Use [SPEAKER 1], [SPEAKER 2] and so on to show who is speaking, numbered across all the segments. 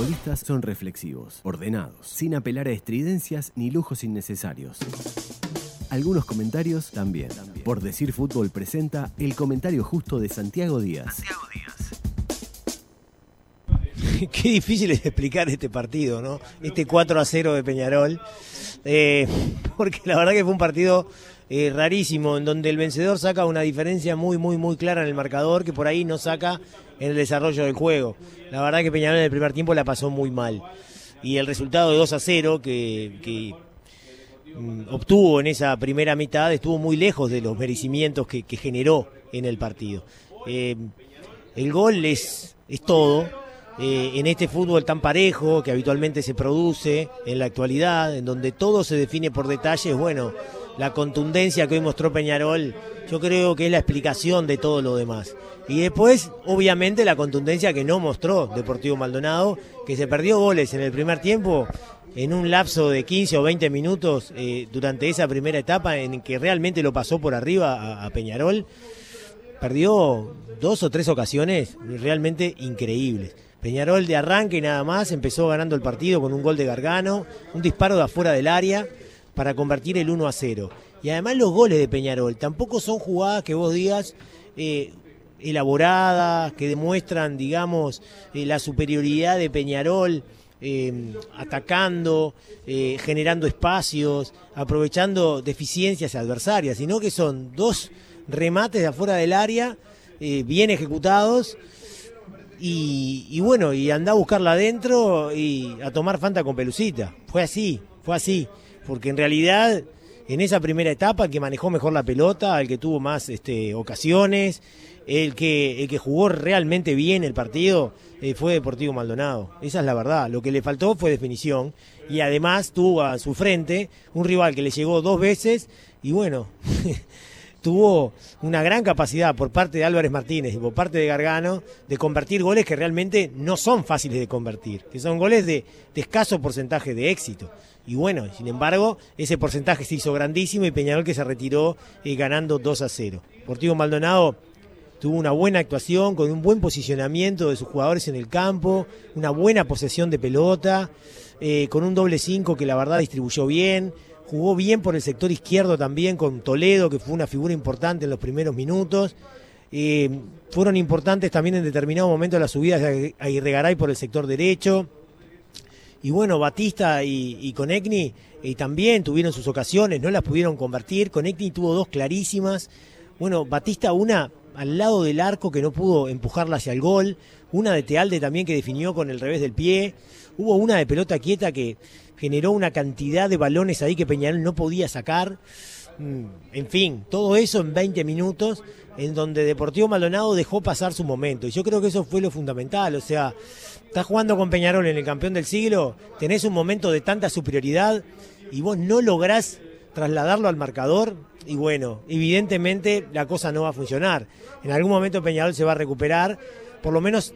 [SPEAKER 1] futbolistas son reflexivos, ordenados, sin apelar a estridencias ni lujos innecesarios. Algunos comentarios también. Por decir fútbol presenta el comentario justo de Santiago Díaz. Santiago Díaz.
[SPEAKER 2] Qué difícil es explicar este partido, ¿no? Este 4 a 0 de Peñarol. Eh, porque la verdad que fue un partido eh, rarísimo, en donde el vencedor saca una diferencia muy, muy, muy clara en el marcador, que por ahí no saca en el desarrollo del juego. La verdad que Peñarol en el primer tiempo la pasó muy mal. Y el resultado de 2 a 0, que, mm, obtuvo en esa primera mitad, estuvo muy lejos de los merecimientos que, generó en el partido. Eh, el gol es, es todo eh, en este fútbol tan parejo que habitualmente se produce en la actualidad, en donde todo se define por detalles, bueno, la contundencia que hoy mostró Peñarol, yo creo que es la explicación de todo lo demás. Y después, obviamente, la contundencia que no mostró Deportivo Maldonado, que se perdió goles en el primer tiempo en un lapso de 15 o 20 minutos eh, durante esa primera etapa en que realmente lo pasó por arriba a Peñarol. Perdió dos o tres ocasiones realmente increíbles. Peñarol de arranque y nada más empezó ganando el partido con un gol de Gargano, un disparo de afuera del área para convertir el 1 a 0. Y además los goles de Peñarol tampoco son jugadas que vos digas eh, elaboradas, que demuestran, digamos, eh, la superioridad de Peñarol. Eh, atacando, generando espacios, aprovechando deficiencias adversarias, sino que son dos remates de afuera del área, bien ejecutados, y, bueno, y anda a buscarla adentro y a tomar Fanta con pelucita. Fue así, fue así. Porque en realidad, en esa primera etapa, el que manejó mejor la pelota, el que tuvo más este, ocasiones, el que, el que jugó realmente bien el partido, eh, fue Deportivo Maldonado. Esa es la verdad. Lo que le faltó fue definición. Y además tuvo a su frente un rival que le llegó dos veces. Y bueno. tuvo una gran capacidad por parte de Álvarez Martínez y por parte de Gargano de convertir goles que realmente no son fáciles de convertir, que son goles de, escaso porcentaje de éxito. Y bueno, sin embargo, ese porcentaje se hizo grandísimo y Peñarol que se retiró eh, ganando 2 a 0. Portivo Maldonado tuvo una buena actuación, con un buen posicionamiento de sus jugadores en el campo, una buena posesión de pelota, eh, con un doble 5 que la verdad distribuyó bien, jugó bien por el sector izquierdo también con Toledo, que fue una figura importante en los primeros minutos. Eh, fueron importantes también en determinado momento las subidas de Aguirregaray por el sector derecho. Y bueno, Batista y, y Conecni eh, también tuvieron sus ocasiones, no las pudieron convertir. Conecni tuvo dos clarísimas. Bueno, Batista una al lado del arco que no pudo empujarla hacia el gol. Una de Tealde también que definió con el revés del pie. Hubo una de pelota quieta que generó una cantidad de balones ahí que Peñarol no podía sacar. Mm, en fin, todo eso en 20 minutos, en donde Deportivo Maldonado dejó pasar su momento. Y yo creo que eso fue lo fundamental. O sea, estás jugando con Peñarol en el campeón del siglo, tenés un momento de tanta superioridad y vos no lográs trasladarlo al marcador. Y bueno, evidentemente la cosa no va a funcionar. En algún momento Peñarol se va a recuperar. Por lo menos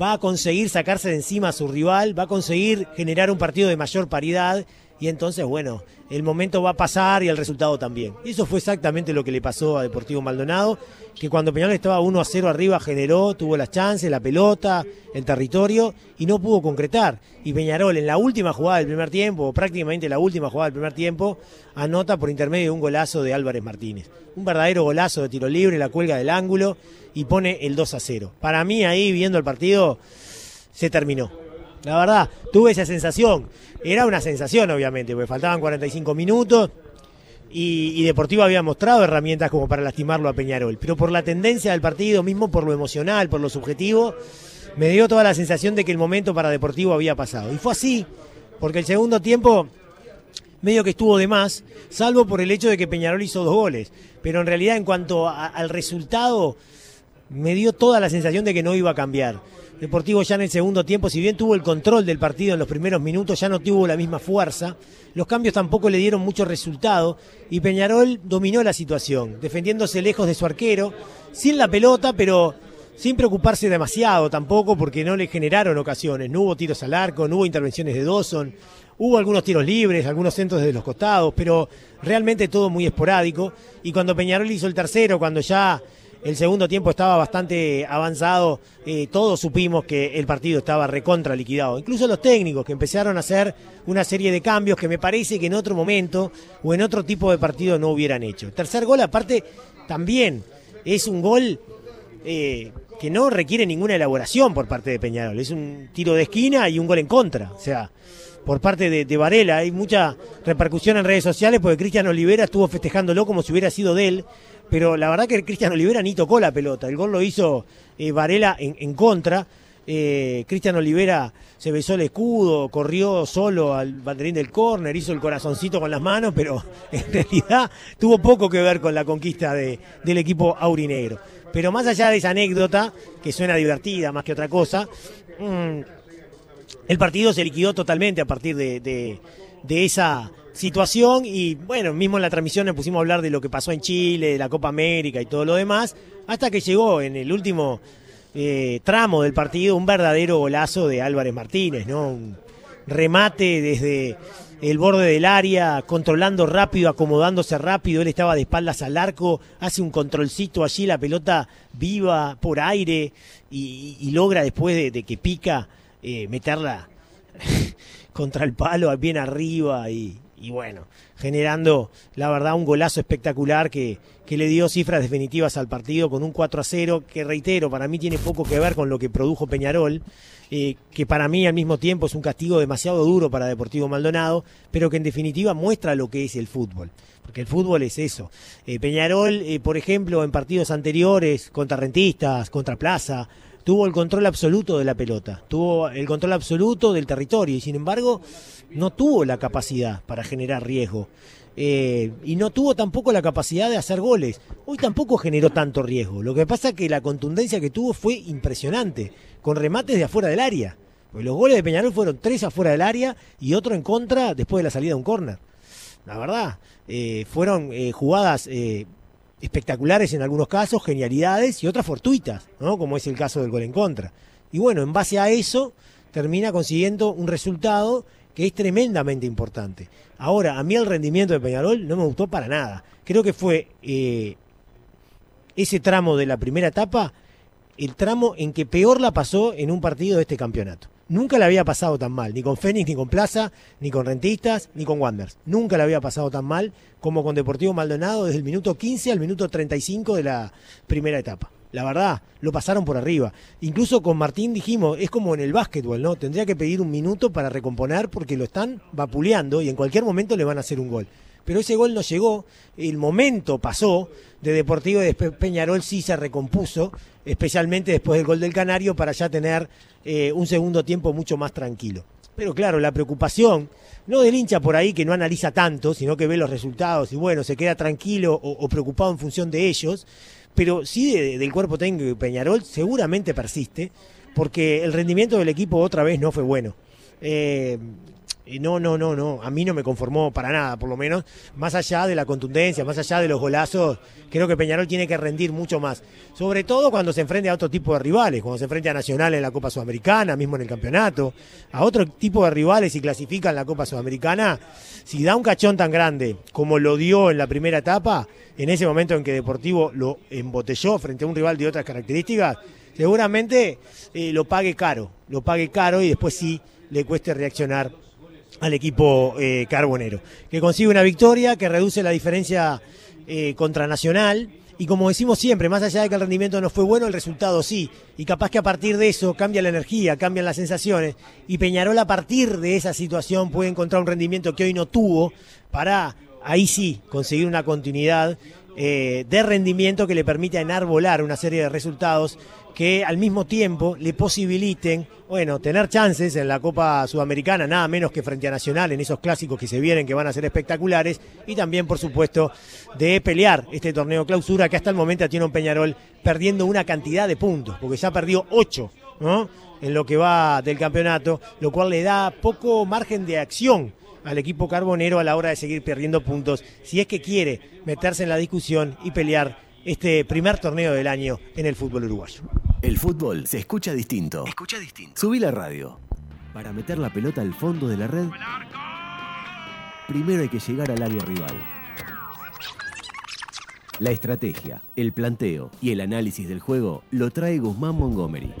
[SPEAKER 2] va a conseguir sacarse de encima a su rival, va a conseguir generar un partido de mayor paridad y entonces, bueno, el momento va a pasar y el resultado también. Eso fue exactamente lo que le pasó a Deportivo Maldonado, que cuando Peñarol estaba 1 a 0 arriba generó, tuvo las chances, la pelota, el territorio y no pudo concretar. Y Peñarol en la última jugada del primer tiempo, o prácticamente la última jugada del primer tiempo, anota por intermedio de un golazo de Álvarez Martínez. Un verdadero golazo de tiro libre, la cuelga del ángulo y pone el 2 a 0. Para mí ahí viendo el partido se terminó. La verdad, tuve esa sensación. Era una sensación, obviamente, porque faltaban 45 minutos y, Deportivo había mostrado herramientas como para lastimarlo a Peñarol. Pero por la tendencia del partido, mismo por lo emocional, por lo subjetivo, me dio toda la sensación de que el momento para Deportivo había pasado. Y fue así, porque el segundo tiempo medio que estuvo de más, salvo por el hecho de que Peñarol hizo dos goles. Pero en realidad, en cuanto al resultado, me dio toda la sensación de que no iba a cambiar. Deportivo ya en el segundo tiempo, si bien tuvo el control del partido en los primeros minutos, ya no tuvo la misma fuerza. Los cambios tampoco le dieron mucho resultado y Peñarol dominó la situación, defendiéndose lejos de su arquero, sin la pelota, pero sin preocuparse demasiado tampoco porque no le generaron ocasiones. No hubo tiros al arco, no hubo intervenciones de Dawson, hubo algunos tiros libres, algunos centros desde los costados, pero realmente todo muy esporádico. Y cuando Peñarol hizo el tercero, cuando ya el segundo tiempo estaba bastante avanzado, eh, todos supimos que el partido estaba recontra liquidado. Incluso los técnicos que empezaron a hacer una serie de cambios que me parece que en otro momento o en otro tipo de partido no hubieran hecho. tercer gol, aparte, también es un gol eh, que no requiere ninguna elaboración por parte de Peñarol. Es un tiro de esquina y un gol en contra. O sea, por parte de, Varela. Hay mucha repercusión en redes sociales porque Cristian Olivera estuvo festejándolo como si hubiera sido de él. Pero la verdad que Cristian Olivera ni tocó la pelota. El gol lo hizo eh, Varela en, contra. Eh, Cristian Olivera se besó el escudo, corrió solo al banderín del córner, hizo el corazoncito con las manos, pero en realidad tuvo poco que ver con la conquista del equipo aurinegro. Pero más allá de esa anécdota, que suena divertida más que otra cosa, mm, el partido se liquidó totalmente a partir de, esa situación y bueno, mismo en la transmisión nos pusimos a hablar de lo que pasó en Chile, de la Copa América y todo lo demás, hasta que llegó en el último eh, tramo del partido un verdadero golazo de Álvarez Martínez, ¿no? Un remate desde el borde del área, controlando rápido, acomodándose rápido, él estaba de espaldas al arco, hace un controlcito allí, la pelota viva por aire y, logra después de, que pica eh, meterla contra el palo bien arriba y, bueno, generando la verdad un golazo espectacular que, que le dio cifras definitivas al partido con un 4 a 0 que reitero, para mí tiene poco que ver con lo que produjo Peñarol eh, que para mí al mismo tiempo es un castigo demasiado duro para Deportivo Maldonado, pero que en definitiva muestra lo que es el fútbol. Porque el fútbol es eso. Eh, Peñarol, eh, por ejemplo, en partidos anteriores, contra Rentistas, contra Plaza, tuvo el control absoluto de la pelota, tuvo el control absoluto del territorio y sin embargo no tuvo la capacidad para generar riesgo. y no tuvo tampoco la capacidad de hacer goles. Hoy tampoco generó tanto riesgo. Lo que pasa es que la contundencia que tuvo fue impresionante con remates de afuera del área. Los goles de Peñarol fueron tres afuera del área y otro en contra después de la salida de un córner. La verdad, eh, fueron eh, jugadas eh, espectaculares en algunos casos, genialidades y otras fortuitas, ¿no? como es el caso del gol en contra. Y bueno, en base a eso termina consiguiendo un resultado que es tremendamente importante. Ahora, a mí el rendimiento de Peñarol no me gustó para nada. Creo que fue ese tramo de la primera etapa el tramo en que peor la pasó en un partido de este campeonato. Nunca la había pasado tan mal, ni con Fénix, ni con Plaza, ni con Rentistas, ni con Wanderers. Nunca la había pasado tan mal como con Deportivo Maldonado desde el minuto 15 al minuto 35 de la primera etapa. La verdad, lo pasaron por arriba. Incluso con Martín dijimos, es como en el básquetbol, ¿no? Tendría que pedir un minuto para recomponer porque lo están vapuleando y en cualquier momento le van a hacer un gol pero ese gol no llegó, el momento pasó, de Deportivo de Peñarol sí se recompuso, especialmente después del gol del Canario, para ya tener eh, un segundo tiempo mucho más tranquilo. Pero claro, la preocupación, no del hincha por ahí que no analiza tanto, sino que ve los resultados y bueno, se queda tranquilo o, preocupado en función de ellos, pero sí del cuerpo técnico de Peñarol seguramente persiste, porque el rendimiento del equipo otra vez no fue bueno. Eh, no, no, no, no. A mí no me conformó para nada, por lo menos. Más allá de la contundencia, más allá de los golazos, creo que Peñarol tiene que rendir mucho más. Sobre todo cuando se enfrenta a otro tipo de rivales, cuando se enfrenta a Nacional en la Copa Sudamericana, mismo en el campeonato, a otro tipo de rivales y clasifica en la Copa Sudamericana. Si da un cachón tan grande como lo dio en la primera etapa, en ese momento en que Deportivo lo embotelló frente a un rival de otras características, seguramente eh, lo pague caro, lo pague caro y después sí le cueste reaccionar al equipo eh, carbonero, que consigue una victoria, que reduce la diferencia eh, contra Nacional. Y como decimos siempre, más allá de que el rendimiento no fue bueno, el resultado sí. Y capaz que a partir de eso cambia la energía, cambian las sensaciones. Y Peñarol a partir de esa situación puede encontrar un rendimiento que hoy no tuvo para ahí sí conseguir una continuidad eh, de rendimiento que le permita enarbolar una serie de resultados que al mismo tiempo le posibiliten, bueno, tener chances en la Copa Sudamericana, nada menos que frente a Nacional, en esos clásicos que se vienen, que van a ser espectaculares, y también, por supuesto, de pelear este torneo clausura, que hasta el momento tiene un Peñarol perdiendo una cantidad de puntos, porque ya perdió ocho, ¿no? En lo que va del campeonato, lo cual le da poco margen de acción al equipo carbonero a la hora de seguir perdiendo puntos, si es que quiere meterse en la discusión y pelear este primer torneo del año en el fútbol uruguayo.
[SPEAKER 1] El fútbol se escucha distinto. Escucha distinto. Subí la radio. Para meter la pelota al fondo de la red, primero hay que llegar al área rival. La estrategia, el planteo y el análisis del juego lo trae Guzmán Montgomery.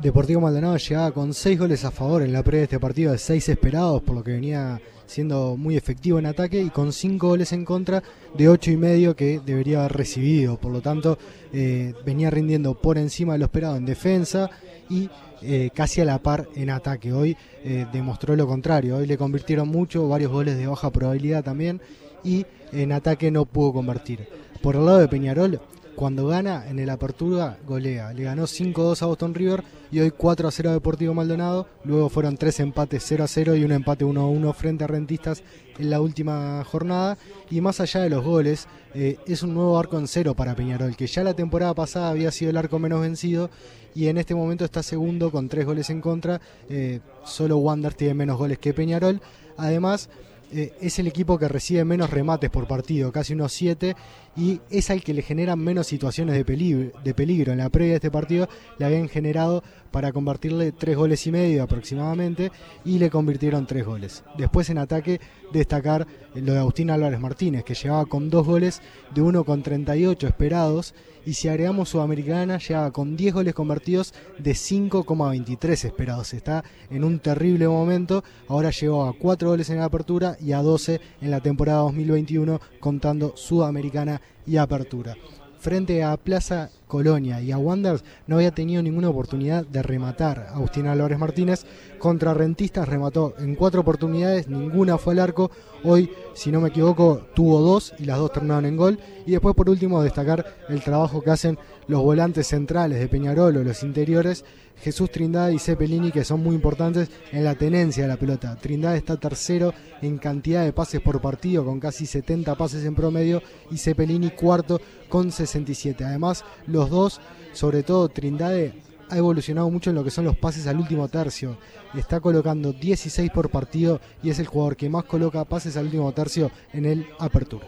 [SPEAKER 3] Deportivo Maldonado llegaba con 6 goles a favor en la previa de este partido, de 6 esperados, por lo que venía siendo muy efectivo en ataque, y con 5 goles en contra de 8 y medio que debería haber recibido. Por lo tanto, eh, venía rindiendo por encima de lo esperado en defensa y eh, casi a la par en ataque. Hoy eh, demostró lo contrario, hoy le convirtieron mucho, varios goles de baja probabilidad también, y en ataque no pudo convertir. Por el lado de Peñarol, cuando gana en el Apertura, golea. Le ganó 5-2 a Boston River y hoy 4-0 a Deportivo Maldonado. Luego fueron tres empates 0-0 y un empate 1-1 frente a Rentistas en la última jornada. Y más allá de los goles, eh, es un nuevo arco en cero para Peñarol, que ya la temporada pasada había sido el arco menos vencido y en este momento está segundo con tres goles en contra. Eh, solo Wander tiene menos goles que Peñarol. Además, eh, es el equipo que recibe menos remates por partido, casi unos 7, y es al que le generan menos situaciones de peligro, de peligro. En la previa de este partido le habían generado para convertirle tres goles y medio aproximadamente y le convirtieron tres goles. Después en ataque destacar lo de Agustín Álvarez Martínez, que llevaba con dos goles de uno con 38 esperados y si agregamos Sudamericana lleva con 10 goles convertidos de 5,23 esperados. Está en un terrible momento. Ahora llegó a 4 goles en apertura y a 12 en la temporada 2021 contando Sudamericana y Apertura frente a Plaza Colonia y a Wanderers no había tenido ninguna oportunidad de rematar. Agustín Álvarez Martínez contra Rentistas remató en cuatro oportunidades, ninguna fue al arco. Hoy, si no me equivoco, tuvo dos y las dos terminaron en gol. Y después, por último, destacar el trabajo que hacen los volantes centrales de Peñarol o los interiores Jesús Trindade y Cepelini, que son muy importantes en la tenencia de la pelota. Trindade está tercero en cantidad de pases por partido, con casi 70 pases en promedio, y Cepelini cuarto con 67. Además, los dos, sobre todo Trindade, ha evolucionado mucho en lo que son los pases al último tercio. Está colocando 16 por partido y es el jugador que más coloca pases al último tercio en el Apertura.